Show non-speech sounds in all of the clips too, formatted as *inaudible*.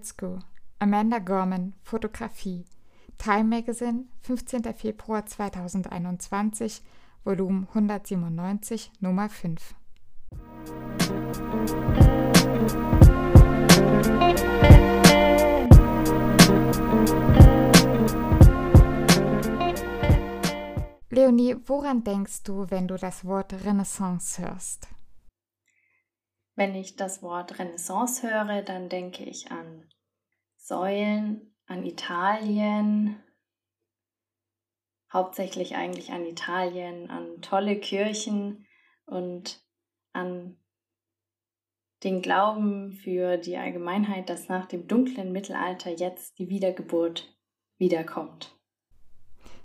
Aritzko, Amanda Gorman, Fotografie, Time Magazine, 15. Februar 2021, Volumen 197, Nummer 5. Leonie, woran denkst du, wenn du das Wort Renaissance hörst? Wenn ich das Wort Renaissance höre, dann denke ich an Säulen, an Italien, hauptsächlich eigentlich an Italien, an tolle Kirchen und an den Glauben für die Allgemeinheit, dass nach dem dunklen Mittelalter jetzt die Wiedergeburt wiederkommt.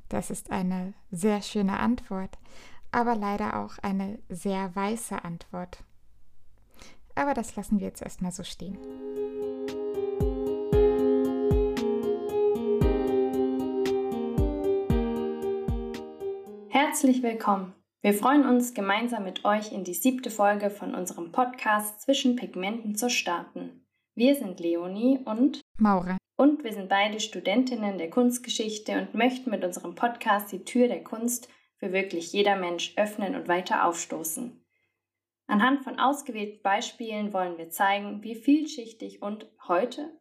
Das ist eine sehr schöne Antwort, aber leider auch eine sehr weiße Antwort. Aber das lassen wir jetzt erstmal so stehen. Herzlich willkommen. Wir freuen uns, gemeinsam mit euch in die siebte Folge von unserem Podcast Zwischen Pigmenten zu starten. Wir sind Leonie und Maura. Und wir sind beide Studentinnen der Kunstgeschichte und möchten mit unserem Podcast die Tür der Kunst für wirklich jeder Mensch öffnen und weiter aufstoßen. Anhand von ausgewählten Beispielen wollen wir zeigen, wie vielschichtig und heute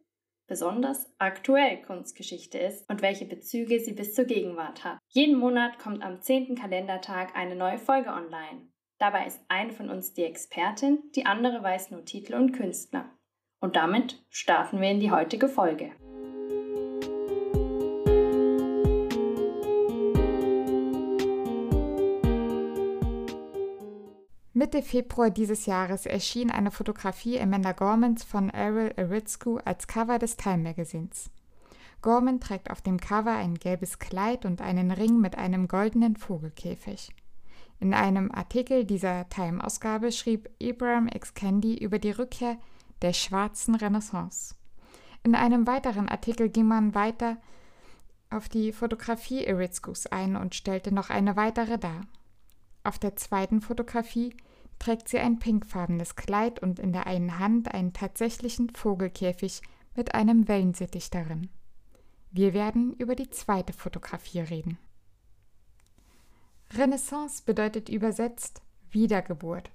besonders aktuell Kunstgeschichte ist und welche Bezüge sie bis zur Gegenwart hat. Jeden Monat kommt am 10. Kalendertag eine neue Folge online. Dabei ist eine von uns die Expertin, die andere weiß nur Titel und Künstler. Und damit starten wir in die heutige Folge. Mitte Februar dieses Jahres erschien eine Fotografie Amanda Gormans von Errol Aritzko als Cover des Time Magazins. Gorman trägt auf dem Cover ein gelbes Kleid und einen Ring mit einem goldenen Vogelkäfig. In einem Artikel dieser Time-Ausgabe schrieb Abraham X. Candy über die Rückkehr der schwarzen Renaissance. In einem weiteren Artikel ging man weiter auf die Fotografie Aritzkos ein und stellte noch eine weitere dar. Auf der zweiten Fotografie trägt sie ein pinkfarbenes Kleid und in der einen Hand einen tatsächlichen Vogelkäfig mit einem Wellensittich darin. Wir werden über die zweite Fotografie reden. Renaissance bedeutet übersetzt Wiedergeburt.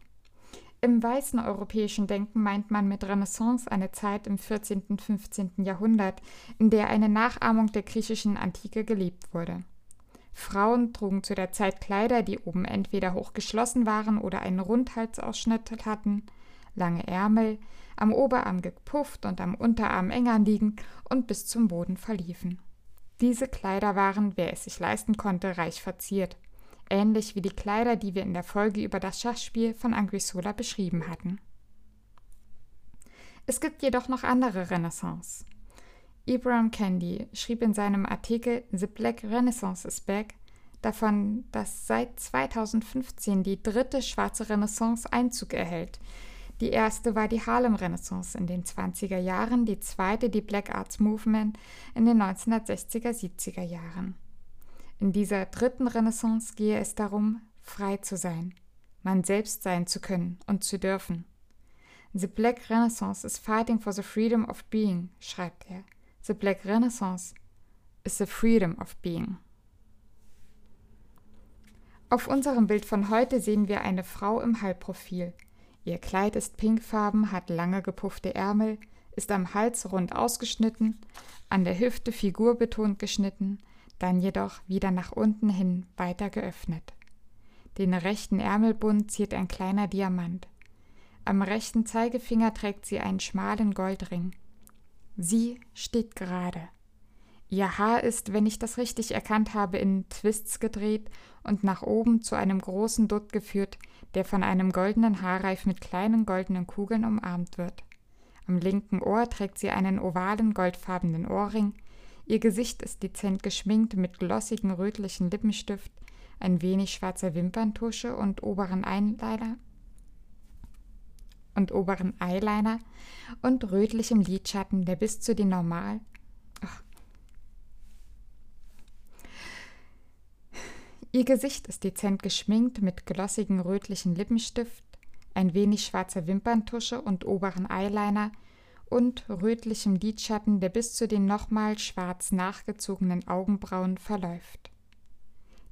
Im weißen europäischen Denken meint man mit Renaissance eine Zeit im 14. und 15. Jahrhundert, in der eine Nachahmung der griechischen Antike gelebt wurde. Frauen trugen zu der Zeit Kleider, die oben entweder hochgeschlossen waren oder einen Rundhalsausschnitt hatten, lange Ärmel, am Oberarm gepufft und am Unterarm enger liegend und bis zum Boden verliefen. Diese Kleider waren, wer es sich leisten konnte, reich verziert ähnlich wie die Kleider, die wir in der Folge über das Schachspiel von Anguissola beschrieben hatten. Es gibt jedoch noch andere Renaissance. Ibrahim Candy schrieb in seinem Artikel The Black Renaissance is Back davon, dass seit 2015 die dritte schwarze Renaissance Einzug erhält. Die erste war die Harlem Renaissance in den 20er Jahren, die zweite die Black Arts Movement in den 1960er, 70er Jahren. In dieser dritten Renaissance gehe es darum, frei zu sein, man selbst sein zu können und zu dürfen. The Black Renaissance is fighting for the freedom of being, schreibt er. The Black Renaissance is the freedom of being. Auf unserem Bild von heute sehen wir eine Frau im Halbprofil. Ihr Kleid ist pinkfarben, hat lange gepuffte Ärmel, ist am Hals rund ausgeschnitten, an der Hüfte figurbetont geschnitten, dann jedoch wieder nach unten hin weiter geöffnet. Den rechten Ärmelbund ziert ein kleiner Diamant. Am rechten Zeigefinger trägt sie einen schmalen Goldring. Sie steht gerade. Ihr Haar ist, wenn ich das richtig erkannt habe, in Twists gedreht und nach oben zu einem großen Dutt geführt, der von einem goldenen Haarreif mit kleinen goldenen Kugeln umarmt wird. Am linken Ohr trägt sie einen ovalen goldfarbenen Ohrring, Ihr Gesicht ist dezent geschminkt mit glossigem rötlichen Lippenstift, ein wenig schwarzer Wimperntusche und oberen Eyeliner und oberen Eyeliner und rötlichem Lidschatten, der bis zu den normal Ach. Ihr Gesicht ist dezent geschminkt mit glossigem rötlichen Lippenstift, ein wenig schwarzer Wimperntusche und oberen Eyeliner und rötlichem Lidschatten, der bis zu den nochmal schwarz nachgezogenen Augenbrauen verläuft.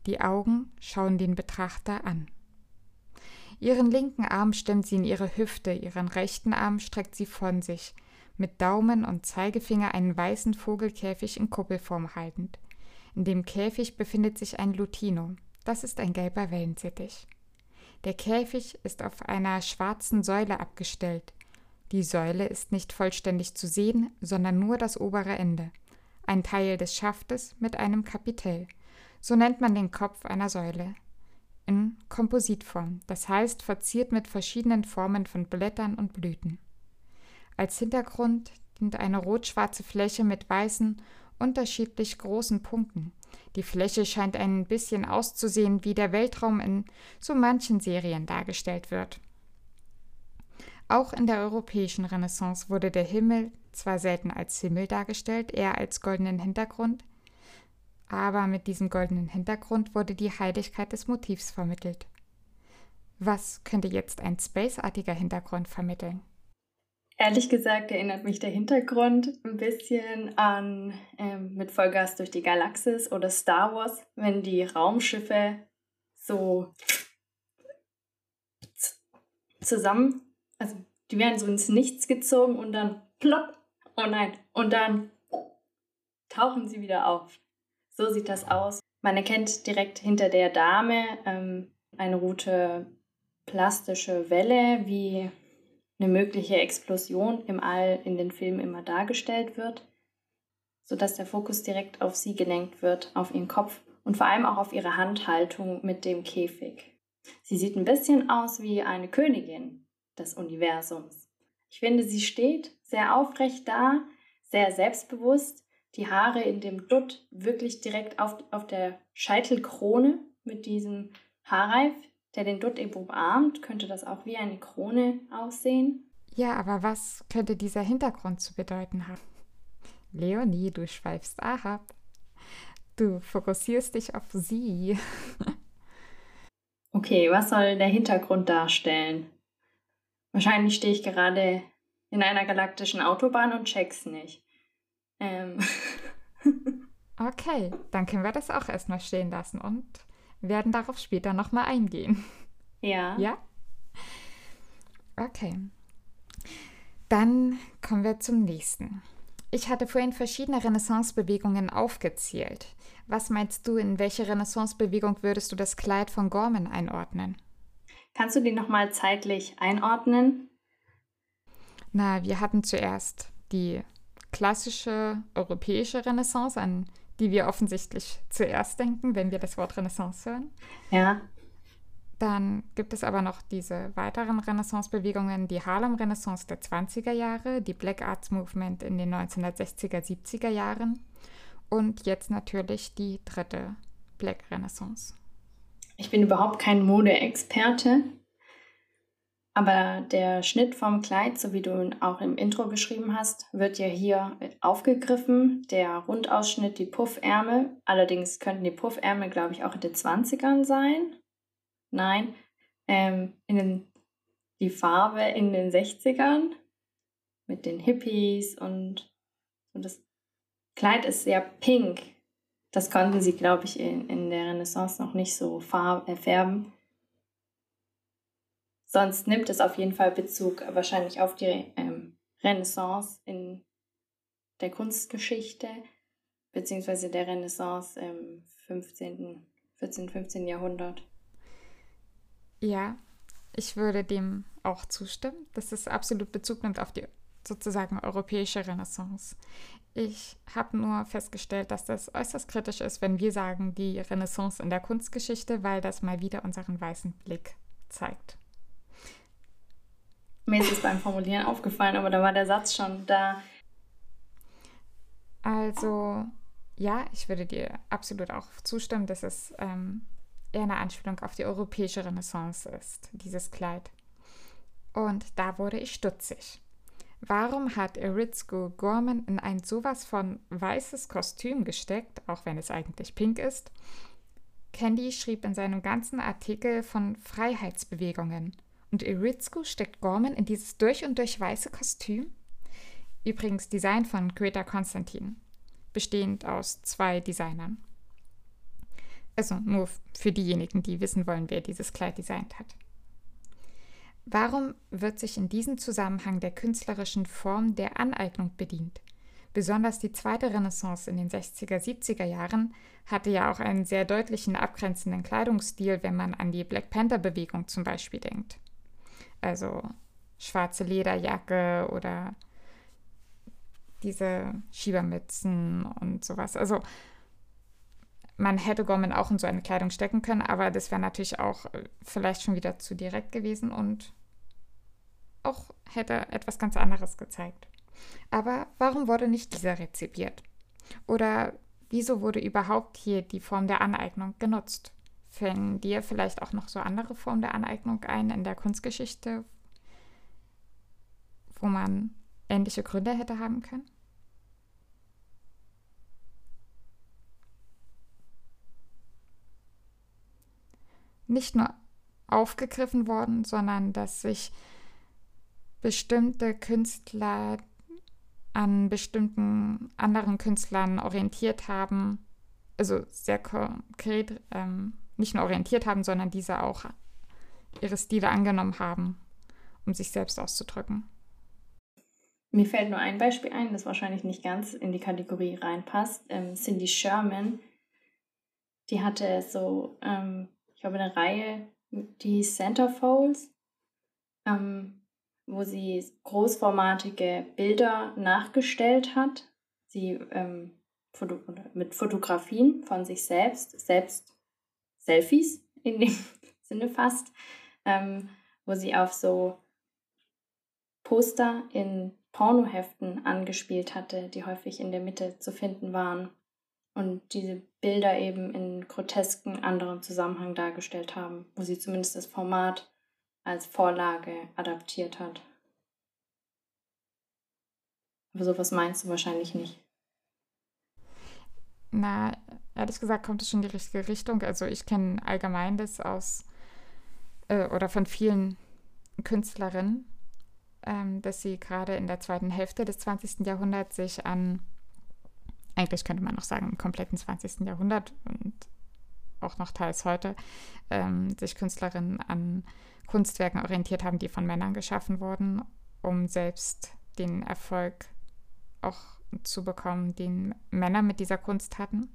Die Augen schauen den Betrachter an. Ihren linken Arm stemmt sie in ihre Hüfte, ihren rechten Arm streckt sie von sich, mit Daumen und Zeigefinger einen weißen Vogelkäfig in Kuppelform haltend. In dem Käfig befindet sich ein Lutino. Das ist ein gelber Wellensittich. Der Käfig ist auf einer schwarzen Säule abgestellt. Die Säule ist nicht vollständig zu sehen, sondern nur das obere Ende. Ein Teil des Schaftes mit einem Kapitell. So nennt man den Kopf einer Säule. In Kompositform, das heißt verziert mit verschiedenen Formen von Blättern und Blüten. Als Hintergrund dient eine rot-schwarze Fläche mit weißen, unterschiedlich großen Punkten. Die Fläche scheint ein bisschen auszusehen, wie der Weltraum in so manchen Serien dargestellt wird. Auch in der europäischen Renaissance wurde der Himmel zwar selten als Himmel dargestellt, eher als goldenen Hintergrund, aber mit diesem goldenen Hintergrund wurde die Heiligkeit des Motivs vermittelt. Was könnte jetzt ein spaceartiger Hintergrund vermitteln? Ehrlich gesagt erinnert mich der Hintergrund ein bisschen an ähm, mit Vollgas durch die Galaxis oder Star Wars, wenn die Raumschiffe so zusammen, also die werden so ins Nichts gezogen und dann plopp, oh nein, und dann tauchen sie wieder auf. So sieht das aus. Man erkennt direkt hinter der Dame ähm, eine rote plastische Welle, wie eine mögliche Explosion im All in den Filmen immer dargestellt wird, sodass der Fokus direkt auf sie gelenkt wird, auf ihren Kopf und vor allem auch auf ihre Handhaltung mit dem Käfig. Sie sieht ein bisschen aus wie eine Königin des Universums. Ich finde, sie steht sehr aufrecht da, sehr selbstbewusst, die Haare in dem Dutt wirklich direkt auf, auf der Scheitelkrone mit diesem Haarreif der den Dutt eben umarmt, könnte das auch wie eine Krone aussehen. Ja, aber was könnte dieser Hintergrund zu bedeuten haben? Leonie, du schweifst ab. Du fokussierst dich auf sie. *laughs* okay, was soll der Hintergrund darstellen? Wahrscheinlich stehe ich gerade in einer galaktischen Autobahn und check's nicht. Ähm. *laughs* okay, dann können wir das auch erstmal stehen lassen und werden darauf später nochmal eingehen. Ja. Ja? Okay. Dann kommen wir zum nächsten. Ich hatte vorhin verschiedene Renaissance-Bewegungen aufgezählt. Was meinst du, in welche Renaissance-Bewegung würdest du das Kleid von Gorman einordnen? Kannst du die nochmal zeitlich einordnen? Na, wir hatten zuerst die klassische europäische Renaissance, an die wir offensichtlich zuerst denken, wenn wir das Wort Renaissance hören. Ja. Dann gibt es aber noch diese weiteren Renaissance-Bewegungen, die Harlem-Renaissance der 20er Jahre, die Black Arts Movement in den 1960er, 70er Jahren und jetzt natürlich die dritte Black Renaissance. Ich bin überhaupt kein Modeexperte, aber der Schnitt vom Kleid, so wie du ihn auch im Intro beschrieben hast, wird ja hier aufgegriffen. Der Rundausschnitt, die Puffärmel. Allerdings könnten die Puffärmel, glaube ich, auch in den 20ern sein. Nein, ähm, in den, die Farbe in den 60ern mit den Hippies und, und das Kleid ist sehr pink. Das konnten sie, glaube ich, in, in der Renaissance noch nicht so farb, äh, färben. Sonst nimmt es auf jeden Fall Bezug wahrscheinlich auf die ähm, Renaissance in der Kunstgeschichte, beziehungsweise der Renaissance im 15., 14., 15. Jahrhundert. Ja, ich würde dem auch zustimmen, dass es absolut Bezug nimmt auf die sozusagen europäische Renaissance. Ich habe nur festgestellt, dass das äußerst kritisch ist, wenn wir sagen, die Renaissance in der Kunstgeschichte, weil das mal wieder unseren weißen Blick zeigt. Mir ist es beim Formulieren aufgefallen, aber da war der Satz schon da. Also, ja, ich würde dir absolut auch zustimmen, dass es ähm, eher eine Anspielung auf die europäische Renaissance ist, dieses Kleid. Und da wurde ich stutzig. Warum hat Eritzko Gorman in ein sowas von weißes Kostüm gesteckt, auch wenn es eigentlich pink ist? Candy schrieb in seinem ganzen Artikel von Freiheitsbewegungen. Und Iritzko steckt Gorman in dieses durch und durch weiße Kostüm? Übrigens Design von Greta Konstantin, bestehend aus zwei Designern. Also nur für diejenigen, die wissen wollen, wer dieses Kleid designt hat. Warum wird sich in diesem Zusammenhang der künstlerischen Form der Aneignung bedient? Besonders die zweite Renaissance in den 60er, 70er Jahren hatte ja auch einen sehr deutlichen abgrenzenden Kleidungsstil, wenn man an die Black Panther-Bewegung zum Beispiel denkt. Also schwarze Lederjacke oder diese Schiebermützen und sowas. Also man hätte Gorman auch in so eine Kleidung stecken können, aber das wäre natürlich auch äh, vielleicht schon wieder zu direkt gewesen und auch hätte etwas ganz anderes gezeigt. Aber warum wurde nicht dieser rezipiert? Oder wieso wurde überhaupt hier die Form der Aneignung genutzt? Fällen dir vielleicht auch noch so andere Formen der Aneignung ein in der Kunstgeschichte, wo man ähnliche Gründe hätte haben können? Nicht nur aufgegriffen worden, sondern dass sich bestimmte Künstler an bestimmten anderen Künstlern orientiert haben, also sehr konkret ähm, nicht nur orientiert haben, sondern diese auch ihre Stile angenommen haben, um sich selbst auszudrücken. Mir fällt nur ein Beispiel ein, das wahrscheinlich nicht ganz in die Kategorie reinpasst. Ähm, Cindy Sherman, die hatte so, ähm, ich glaube, eine Reihe, die Centerfolds. Ähm, wo sie großformatige Bilder nachgestellt hat. Sie ähm, Foto mit Fotografien von sich selbst, selbst Selfies in dem *laughs* Sinne fast, ähm, wo sie auf so Poster in Pornoheften angespielt hatte, die häufig in der Mitte zu finden waren und diese Bilder eben in grotesken anderen Zusammenhang dargestellt haben, wo sie zumindest das Format als Vorlage adaptiert hat. Aber sowas meinst du wahrscheinlich nicht. Na, ehrlich gesagt kommt es schon in die richtige Richtung. Also ich kenne allgemein das aus äh, oder von vielen Künstlerinnen, ähm, dass sie gerade in der zweiten Hälfte des 20. Jahrhunderts sich an, eigentlich könnte man noch sagen, im kompletten 20. Jahrhundert und auch noch teils heute, ähm, sich Künstlerinnen an Kunstwerken orientiert haben, die von Männern geschaffen wurden, um selbst den Erfolg auch zu bekommen, den Männer mit dieser Kunst hatten.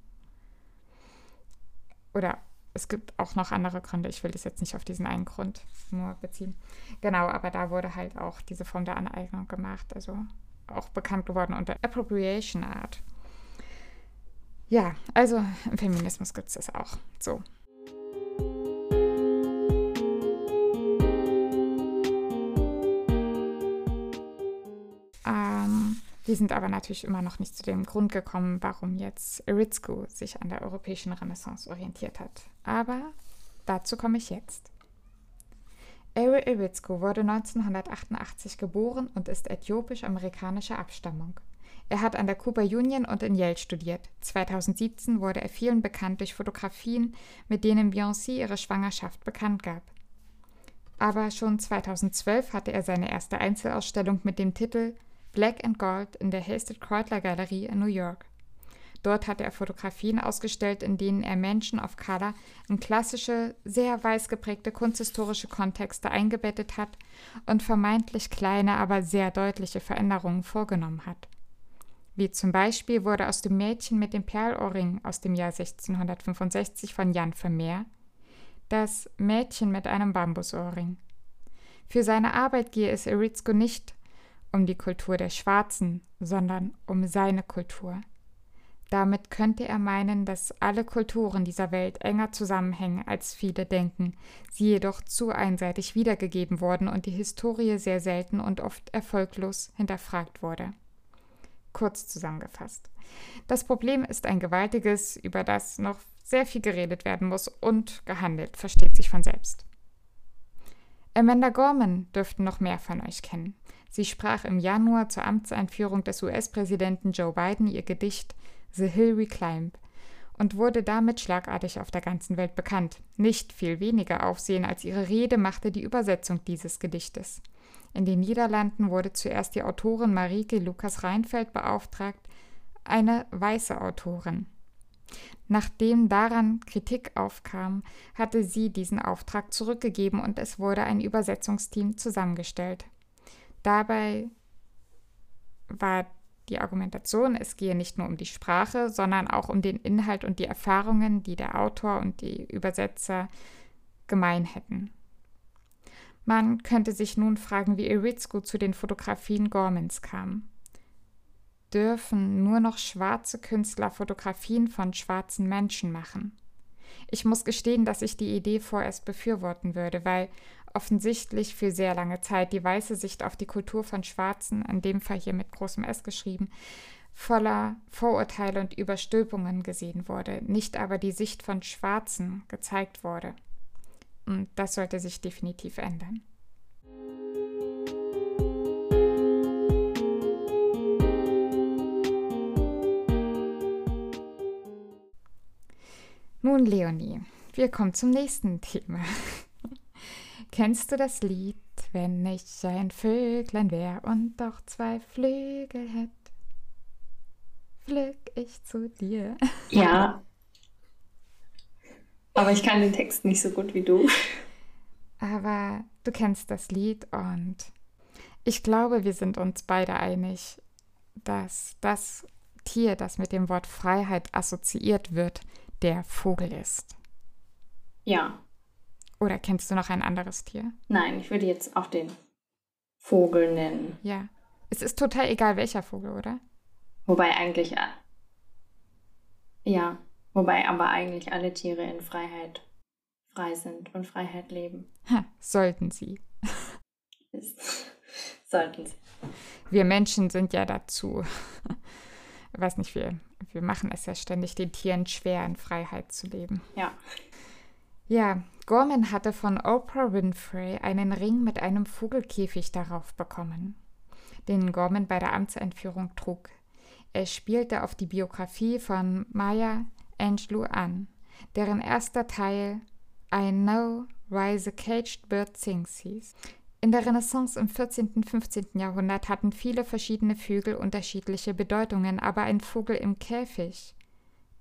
Oder es gibt auch noch andere Gründe. Ich will das jetzt nicht auf diesen einen Grund nur beziehen. Genau, aber da wurde halt auch diese Form der Aneignung gemacht, also auch bekannt geworden unter Appropriation Art. Ja, also im Feminismus gibt es das auch. So. Die sind aber natürlich immer noch nicht zu dem Grund gekommen, warum jetzt Iritzko sich an der europäischen Renaissance orientiert hat. Aber dazu komme ich jetzt. Eri Iritzko wurde 1988 geboren und ist äthiopisch-amerikanischer Abstammung. Er hat an der Cooper Union und in Yale studiert. 2017 wurde er vielen bekannt durch Fotografien, mit denen Beyoncé ihre Schwangerschaft bekannt gab. Aber schon 2012 hatte er seine erste Einzelausstellung mit dem Titel Black and Gold in der Hasted Kreutler Galerie in New York. Dort hat er Fotografien ausgestellt, in denen er Menschen of Color in klassische, sehr weiß geprägte kunsthistorische Kontexte eingebettet hat und vermeintlich kleine, aber sehr deutliche Veränderungen vorgenommen hat. Wie zum Beispiel wurde aus dem Mädchen mit dem Perlohrring aus dem Jahr 1665 von Jan Vermeer das Mädchen mit einem Bambusohrring. Für seine Arbeit gehe es Eritzko nicht um die Kultur der Schwarzen, sondern um seine Kultur. Damit könnte er meinen, dass alle Kulturen dieser Welt enger zusammenhängen, als viele denken, sie jedoch zu einseitig wiedergegeben wurden und die Historie sehr selten und oft erfolglos hinterfragt wurde. Kurz zusammengefasst. Das Problem ist ein gewaltiges, über das noch sehr viel geredet werden muss und gehandelt, versteht sich von selbst. Amanda Gorman dürften noch mehr von euch kennen. Sie sprach im Januar zur Amtseinführung des US-Präsidenten Joe Biden ihr Gedicht The Hill We Climb und wurde damit schlagartig auf der ganzen Welt bekannt. Nicht viel weniger Aufsehen als ihre Rede machte die Übersetzung dieses Gedichtes. In den Niederlanden wurde zuerst die Autorin Marieke Lukas Reinfeld beauftragt, eine weiße Autorin. Nachdem daran Kritik aufkam, hatte sie diesen Auftrag zurückgegeben und es wurde ein Übersetzungsteam zusammengestellt. Dabei war die Argumentation, es gehe nicht nur um die Sprache, sondern auch um den Inhalt und die Erfahrungen, die der Autor und die Übersetzer gemein hätten. Man könnte sich nun fragen, wie Iritzko zu den Fotografien Gormans kam. Dürfen nur noch schwarze Künstler Fotografien von schwarzen Menschen machen? Ich muss gestehen, dass ich die Idee vorerst befürworten würde, weil offensichtlich für sehr lange Zeit die weiße Sicht auf die Kultur von Schwarzen, in dem Fall hier mit großem S geschrieben, voller Vorurteile und Überstülpungen gesehen wurde, nicht aber die Sicht von Schwarzen gezeigt wurde. Und das sollte sich definitiv ändern. Nun, Leonie, wir kommen zum nächsten Thema. *laughs* Kennst du das Lied, wenn ich ein Vöglein wär und doch zwei Flügel hätt? Flüg ich zu dir. *laughs* Ja. Aber ich kann den Text nicht so gut wie du. Aber du kennst das Lied und ich glaube, wir sind uns beide einig, dass das Tier, das mit dem Wort Freiheit assoziiert wird, der Vogel ist. Ja. Oder kennst du noch ein anderes Tier? Nein, ich würde jetzt auch den Vogel nennen. Ja. Es ist total egal, welcher Vogel, oder? Wobei eigentlich. Äh, ja. Wobei aber eigentlich alle Tiere in Freiheit frei sind und Freiheit leben. Ha, sollten sie. *laughs* sollten sie. Wir Menschen sind ja dazu. Ich *laughs* weiß nicht, wir, wir machen es ja ständig den Tieren schwer, in Freiheit zu leben. Ja. Ja, Gorman hatte von Oprah Winfrey einen Ring mit einem Vogelkäfig darauf bekommen, den Gorman bei der Amtseinführung trug. Er spielte auf die Biografie von Maya Angelou an, deren erster Teil I Know Why the Caged Bird Sings hieß. In der Renaissance im 14. und 15. Jahrhundert hatten viele verschiedene Vögel unterschiedliche Bedeutungen, aber ein Vogel im Käfig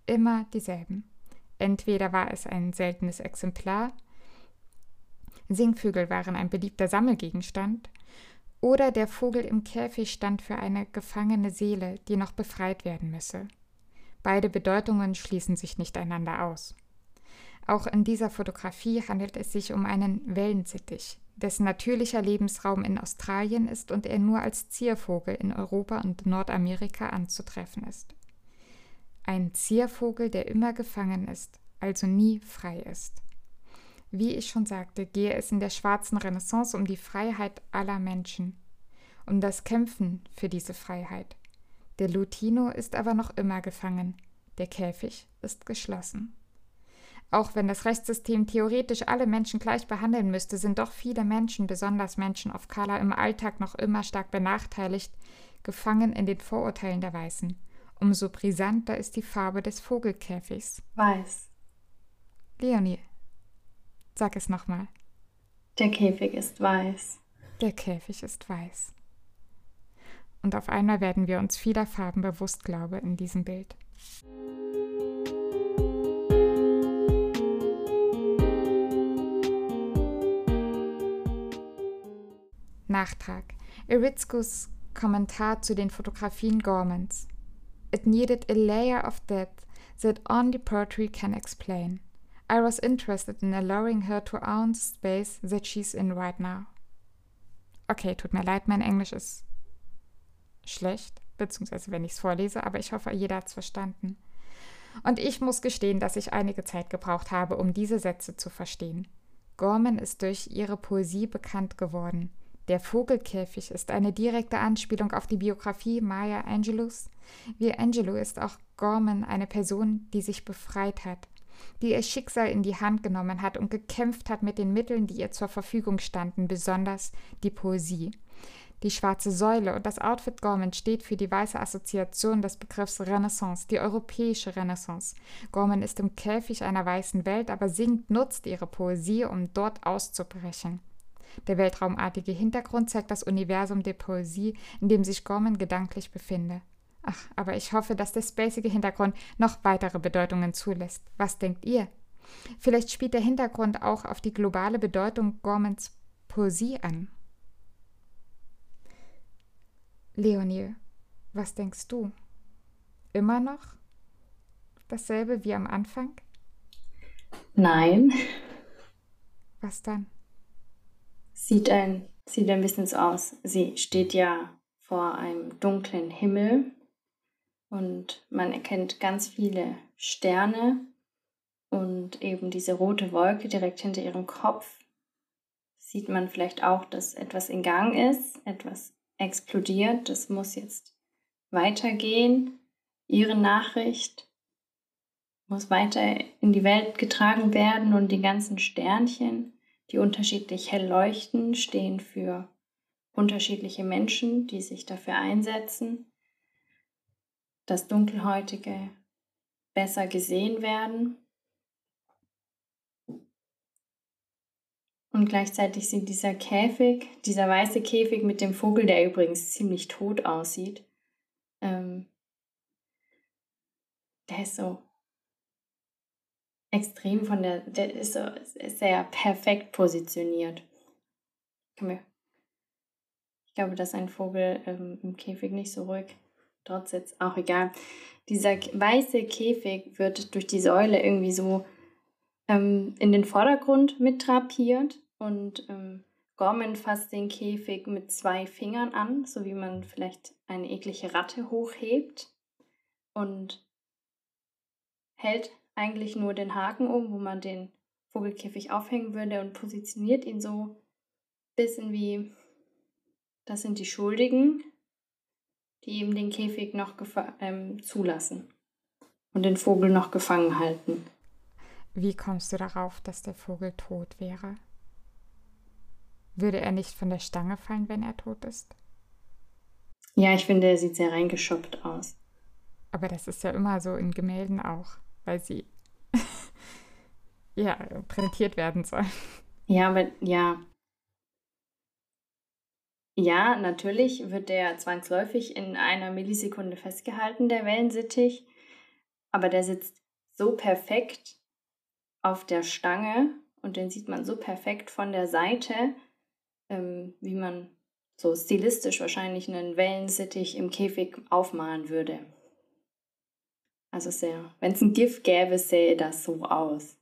immer dieselben. Entweder war es ein seltenes Exemplar, Singvögel waren ein beliebter Sammelgegenstand, oder der Vogel im Käfig stand für eine gefangene Seele, die noch befreit werden müsse. Beide Bedeutungen schließen sich nicht einander aus. Auch in dieser Fotografie handelt es sich um einen Wellensittich, dessen natürlicher Lebensraum in Australien ist und er nur als Ziervogel in Europa und Nordamerika anzutreffen ist. Ein Ziervogel, der immer gefangen ist, also nie frei ist. Wie ich schon sagte, gehe es in der schwarzen Renaissance um die Freiheit aller Menschen, um das Kämpfen für diese Freiheit. Der Lutino ist aber noch immer gefangen, der Käfig ist geschlossen. Auch wenn das Rechtssystem theoretisch alle Menschen gleich behandeln müsste, sind doch viele Menschen, besonders Menschen of Color, im Alltag noch immer stark benachteiligt, gefangen in den Vorurteilen der Weißen Umso brisanter ist die Farbe des Vogelkäfigs. Weiß. Leonie, sag es nochmal. Der Käfig ist weiß. Der Käfig ist weiß. Und auf einmal werden wir uns vieler Farben bewusst, glaube in diesem Bild. Nachtrag. Iritzkus Kommentar zu den Fotografien Gormans. It needed a layer of depth that only poetry can explain. I was interested in allowing her to own the space that she's in right now. Okay, tut mir leid, mein Englisch ist schlecht, beziehungsweise wenn ich es vorlese, aber ich hoffe, jeder hat es verstanden. Und ich muss gestehen, dass ich einige Zeit gebraucht habe, um diese Sätze zu verstehen. Gorman ist durch ihre Poesie bekannt geworden. Der Vogelkäfig ist eine direkte Anspielung auf die Biografie Maya Angelus. Wie Angelou ist auch Gorman eine Person, die sich befreit hat, die ihr Schicksal in die Hand genommen hat und gekämpft hat mit den Mitteln, die ihr zur Verfügung standen, besonders die Poesie. Die schwarze Säule und das Outfit Gorman steht für die weiße Assoziation des Begriffs Renaissance, die europäische Renaissance. Gorman ist im Käfig einer weißen Welt, aber singt, nutzt ihre Poesie, um dort auszubrechen. Der weltraumartige Hintergrund zeigt das Universum der Poesie, in dem sich Gorman gedanklich befinde. Ach, aber ich hoffe, dass der spacige Hintergrund noch weitere Bedeutungen zulässt. Was denkt ihr? Vielleicht spielt der Hintergrund auch auf die globale Bedeutung Gormans Poesie an. Leonie, was denkst du? Immer noch dasselbe wie am Anfang? Nein. Was dann? Sieht ein, sieht ein bisschen so aus. Sie steht ja vor einem dunklen Himmel und man erkennt ganz viele Sterne und eben diese rote Wolke direkt hinter ihrem Kopf. Sieht man vielleicht auch, dass etwas in Gang ist, etwas explodiert. Das muss jetzt weitergehen. Ihre Nachricht muss weiter in die Welt getragen werden und die ganzen Sternchen, die unterschiedlich hell leuchten, stehen für unterschiedliche Menschen, die sich dafür einsetzen, dass Dunkelhäutige besser gesehen werden. Und gleichzeitig sieht dieser Käfig, dieser weiße Käfig mit dem Vogel, der übrigens ziemlich tot aussieht, ähm, der ist so extrem von der, der ist so sehr perfekt positioniert. Ich glaube, dass ein Vogel ähm, im Käfig nicht so ruhig dort sitzt, auch egal. Dieser weiße Käfig wird durch die Säule irgendwie so ähm, in den Vordergrund mittrapiert und ähm, Gorman fasst den Käfig mit zwei Fingern an, so wie man vielleicht eine eklige Ratte hochhebt und hält eigentlich nur den Haken um, wo man den Vogelkäfig aufhängen würde und positioniert ihn so ein bisschen wie, das sind die Schuldigen, die eben den Käfig noch ähm, zulassen und den Vogel noch gefangen halten. Wie kommst du darauf, dass der Vogel tot wäre? Würde er nicht von der Stange fallen, wenn er tot ist? Ja, ich finde, er sieht sehr reingeschoppt aus. Aber das ist ja immer so in Gemälden auch, weil sie *laughs* ja präsentiert werden sollen. Ja, aber ja. Ja, natürlich wird der zwangsläufig in einer Millisekunde festgehalten, der Wellensittich. Aber der sitzt so perfekt auf der Stange und den sieht man so perfekt von der Seite, ähm, wie man so stilistisch wahrscheinlich einen Wellensittich im Käfig aufmalen würde. Also sehr, wenn es ein Gift gäbe, sähe das so aus.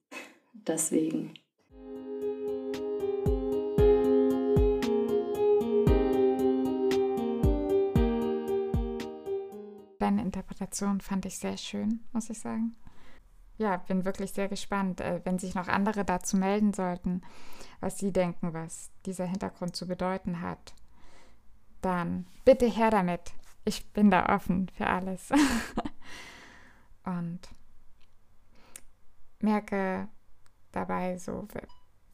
Deswegen. Deine Interpretation fand ich sehr schön, muss ich sagen. Ja, bin wirklich sehr gespannt, äh, wenn sich noch andere dazu melden sollten, was sie denken, was dieser Hintergrund zu bedeuten hat. Dann bitte her damit. Ich bin da offen für alles. *laughs* Und merke dabei so,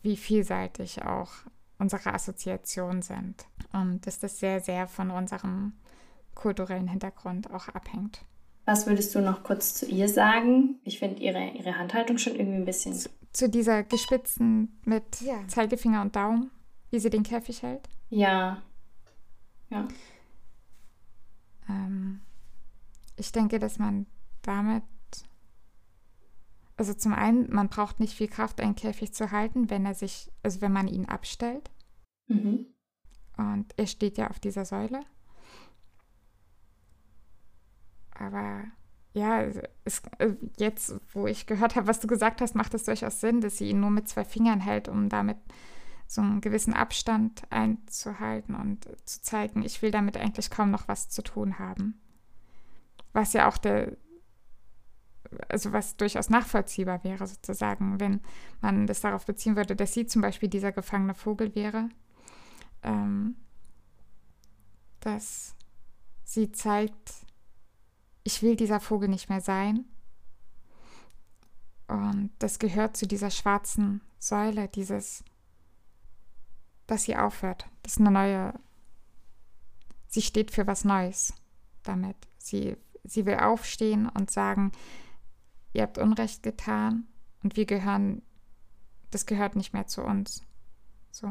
wie vielseitig auch unsere Assoziationen sind. Und dass das sehr, sehr von unserem kulturellen Hintergrund auch abhängt. Was würdest du noch kurz zu ihr sagen? Ich finde ihre, ihre Handhaltung schon irgendwie ein bisschen. Zu, zu dieser gespitzten mit ja. Zeigefinger und Daumen, wie sie den Käfig hält? Ja. Ja. Ähm, ich denke, dass man damit. Also zum einen, man braucht nicht viel Kraft, einen Käfig zu halten, wenn er sich, also wenn man ihn abstellt. Mhm. Und er steht ja auf dieser Säule. Aber ja, es, äh, jetzt, wo ich gehört habe, was du gesagt hast, macht es durchaus Sinn, dass sie ihn nur mit zwei Fingern hält, um damit so einen gewissen Abstand einzuhalten und zu zeigen, ich will damit eigentlich kaum noch was zu tun haben. Was ja auch der, also was durchaus nachvollziehbar wäre, sozusagen, wenn man das darauf beziehen würde, dass sie zum Beispiel dieser gefangene Vogel wäre, ähm, dass sie zeigt, ich will dieser Vogel nicht mehr sein. Und das gehört zu dieser schwarzen Säule, dieses, dass sie aufhört, dass eine neue sie steht für was Neues damit. Sie, sie will aufstehen und sagen, ihr habt Unrecht getan und wir gehören, das gehört nicht mehr zu uns. So.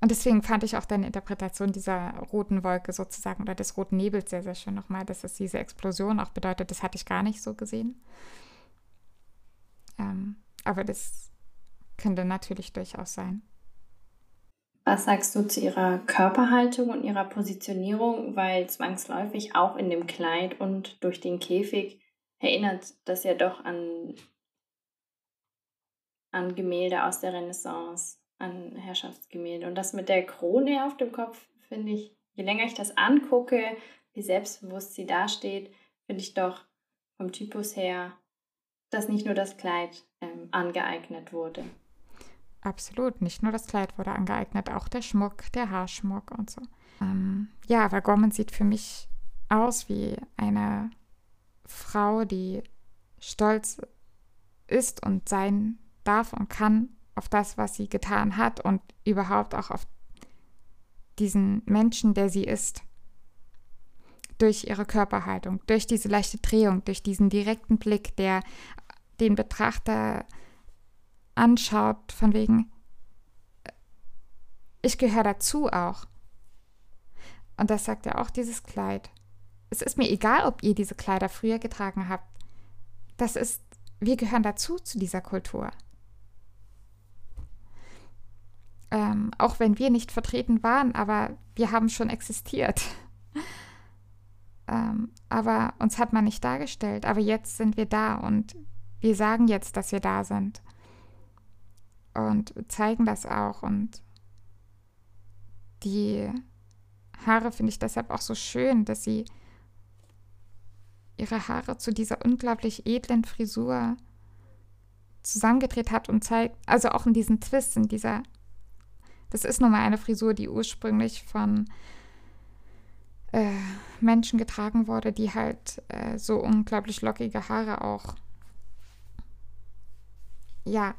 Und deswegen fand ich auch deine Interpretation dieser roten Wolke sozusagen oder des roten Nebels sehr, sehr schön nochmal, dass es diese Explosion auch bedeutet. Das hatte ich gar nicht so gesehen. Ähm, aber das könnte natürlich durchaus sein. Was sagst du zu ihrer Körperhaltung und ihrer Positionierung? Weil zwangsläufig auch in dem Kleid und durch den Käfig erinnert das ja doch an, an Gemälde aus der Renaissance, an Herrschaftsgemälde. Und das mit der Krone auf dem Kopf, finde ich, je länger ich das angucke, wie selbstbewusst sie dasteht, finde ich doch vom Typus her, dass nicht nur das Kleid ähm, angeeignet wurde. Absolut, nicht nur das Kleid wurde angeeignet, auch der Schmuck, der Haarschmuck und so. Ähm, ja, aber Gorman sieht für mich aus wie eine Frau, die stolz ist und sein darf und kann auf das, was sie getan hat und überhaupt auch auf diesen Menschen, der sie ist. Durch ihre Körperhaltung, durch diese leichte Drehung, durch diesen direkten Blick, der den Betrachter anschaut, von wegen, ich gehöre dazu auch. Und das sagt ja auch dieses Kleid. Es ist mir egal, ob ihr diese Kleider früher getragen habt. Das ist, wir gehören dazu zu dieser Kultur. Ähm, auch wenn wir nicht vertreten waren, aber wir haben schon existiert. *laughs* ähm, aber uns hat man nicht dargestellt. Aber jetzt sind wir da und wir sagen jetzt, dass wir da sind und zeigen das auch. Und die Haare finde ich deshalb auch so schön, dass sie ihre Haare zu dieser unglaublich edlen Frisur zusammengedreht hat und zeigt, also auch in diesen Twists, in dieser, das ist nun mal eine Frisur, die ursprünglich von äh, Menschen getragen wurde, die halt äh, so unglaublich lockige Haare auch, ja,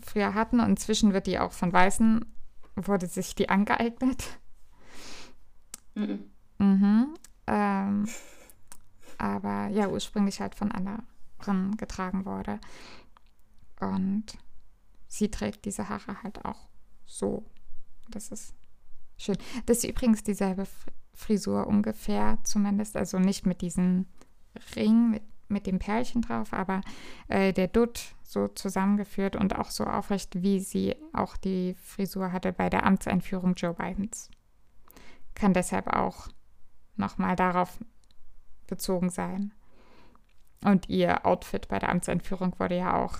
früher hatten und inzwischen wird die auch von Weißen, wurde sich die angeeignet. Mhm. Mhm. Ähm, aber ja, ursprünglich halt von anderen getragen wurde. Und sie trägt diese Haare halt auch so. Das ist schön. Das ist übrigens dieselbe Frisur ungefähr, zumindest. Also nicht mit diesem Ring, mit, mit dem Perlchen drauf, aber äh, der Dutt so zusammengeführt und auch so aufrecht, wie sie auch die Frisur hatte bei der Amtseinführung Joe Bidens. Kann deshalb auch nochmal darauf bezogen sein. Und ihr Outfit bei der Amtseinführung wurde ja auch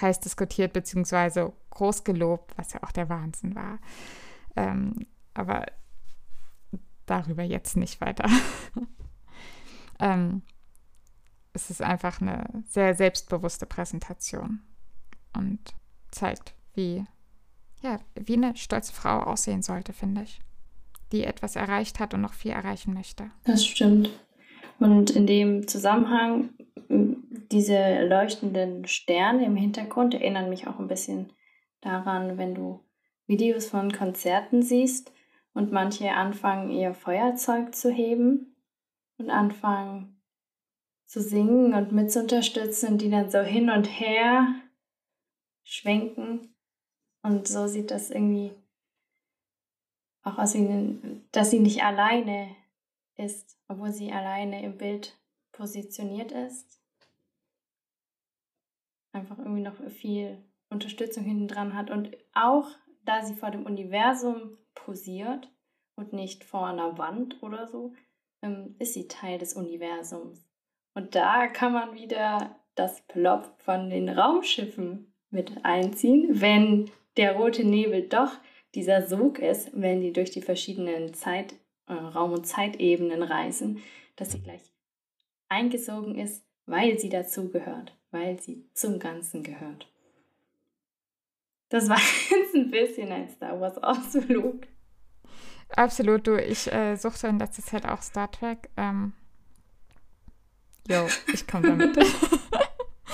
heiß diskutiert bzw. groß gelobt, was ja auch der Wahnsinn war. Ähm, aber darüber jetzt nicht weiter. *laughs* ähm, es ist einfach eine sehr selbstbewusste Präsentation und zeigt, wie, ja, wie eine stolze Frau aussehen sollte, finde ich, die etwas erreicht hat und noch viel erreichen möchte. Das stimmt. Und in dem Zusammenhang, diese leuchtenden Sterne im Hintergrund erinnern mich auch ein bisschen daran, wenn du Videos von Konzerten siehst und manche anfangen, ihr Feuerzeug zu heben und anfangen, zu singen und mit zu unterstützen die dann so hin und her schwenken. Und so sieht das irgendwie auch aus, dass sie nicht alleine ist, obwohl sie alleine im Bild positioniert ist. Einfach irgendwie noch viel Unterstützung hinten dran hat. Und auch da sie vor dem Universum posiert und nicht vor einer Wand oder so, ähm, ist sie Teil des Universums. Und da kann man wieder das Plop von den Raumschiffen mit einziehen, wenn der rote Nebel doch dieser Sog ist, wenn die durch die verschiedenen Zeit, äh, Raum- und Zeitebenen reisen, dass sie gleich eingesogen ist, weil sie dazugehört, weil sie zum Ganzen gehört. Das war *laughs* jetzt ein bisschen ein Star Wars Ausflug. Absolut, du. Ich äh, suchte in letzter Zeit auch Star Trek. Ähm, Jo, ich komme damit. *laughs*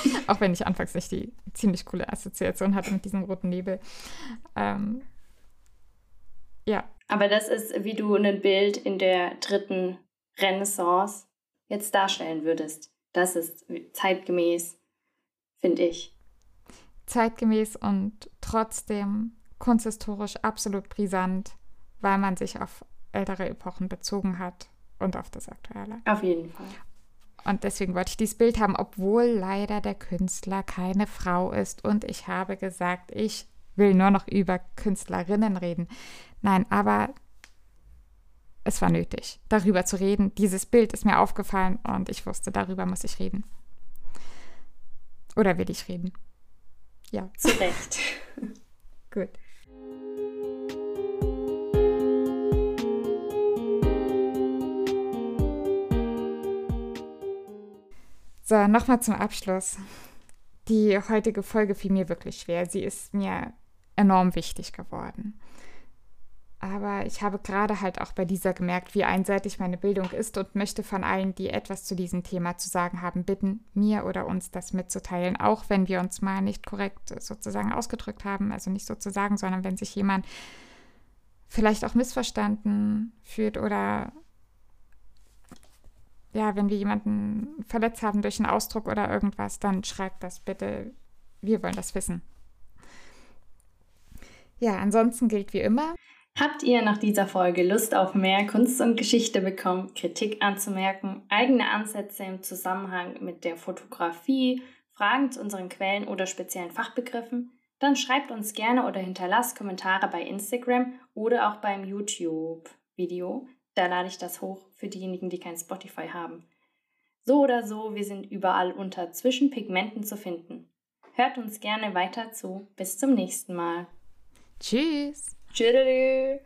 *laughs* Auch wenn ich anfangs nicht die ziemlich coole Assoziation hatte mit diesem roten Nebel. Ähm, Ja. Aber das ist, wie du ein Bild in der dritten Renaissance jetzt darstellen würdest. Das ist zeitgemäß, finde ich. Zeitgemäß und trotzdem kunsthistorisch absolut brisant, weil man sich auf ältere Epochen bezogen hat und auf das Aktuelle. Auf jeden Fall. Und deswegen wollte ich dieses Bild haben, obwohl leider der Künstler keine Frau ist. Und ich habe gesagt, ich will nur noch über Künstlerinnen reden. Nein, aber es war nötig, darüber zu reden. Dieses Bild ist mir aufgefallen und ich wusste, darüber muss ich reden. Oder will ich reden? Ja. Zu Recht. *laughs* Gut. So, nochmal zum Abschluss. Die heutige Folge fiel mir wirklich schwer. Sie ist mir enorm wichtig geworden. Aber ich habe gerade halt auch bei dieser gemerkt, wie einseitig meine Bildung ist und möchte von allen, die etwas zu diesem Thema zu sagen haben, bitten, mir oder uns das mitzuteilen, auch wenn wir uns mal nicht korrekt sozusagen ausgedrückt haben. Also nicht sozusagen, sondern wenn sich jemand vielleicht auch missverstanden fühlt oder ja, wenn wir jemanden verletzt haben durch einen Ausdruck oder irgendwas, dann schreibt das bitte. Wir wollen das wissen. Ja, ansonsten gilt wie immer, Habt ihr nach dieser Folge Lust auf mehr Kunst und Geschichte bekommen, Kritik anzumerken, eigene Ansätze im Zusammenhang mit der Fotografie, Fragen zu unseren Quellen oder speziellen Fachbegriffen? Dann schreibt uns gerne oder hinterlasst Kommentare bei Instagram oder auch beim YouTube-Video. Da lade ich das hoch für diejenigen, die kein Spotify haben. So oder so, wir sind überall unter Zwischenpigmenten zu finden. Hört uns gerne weiter zu. Bis zum nächsten Mal. Tschüss. Tschüss.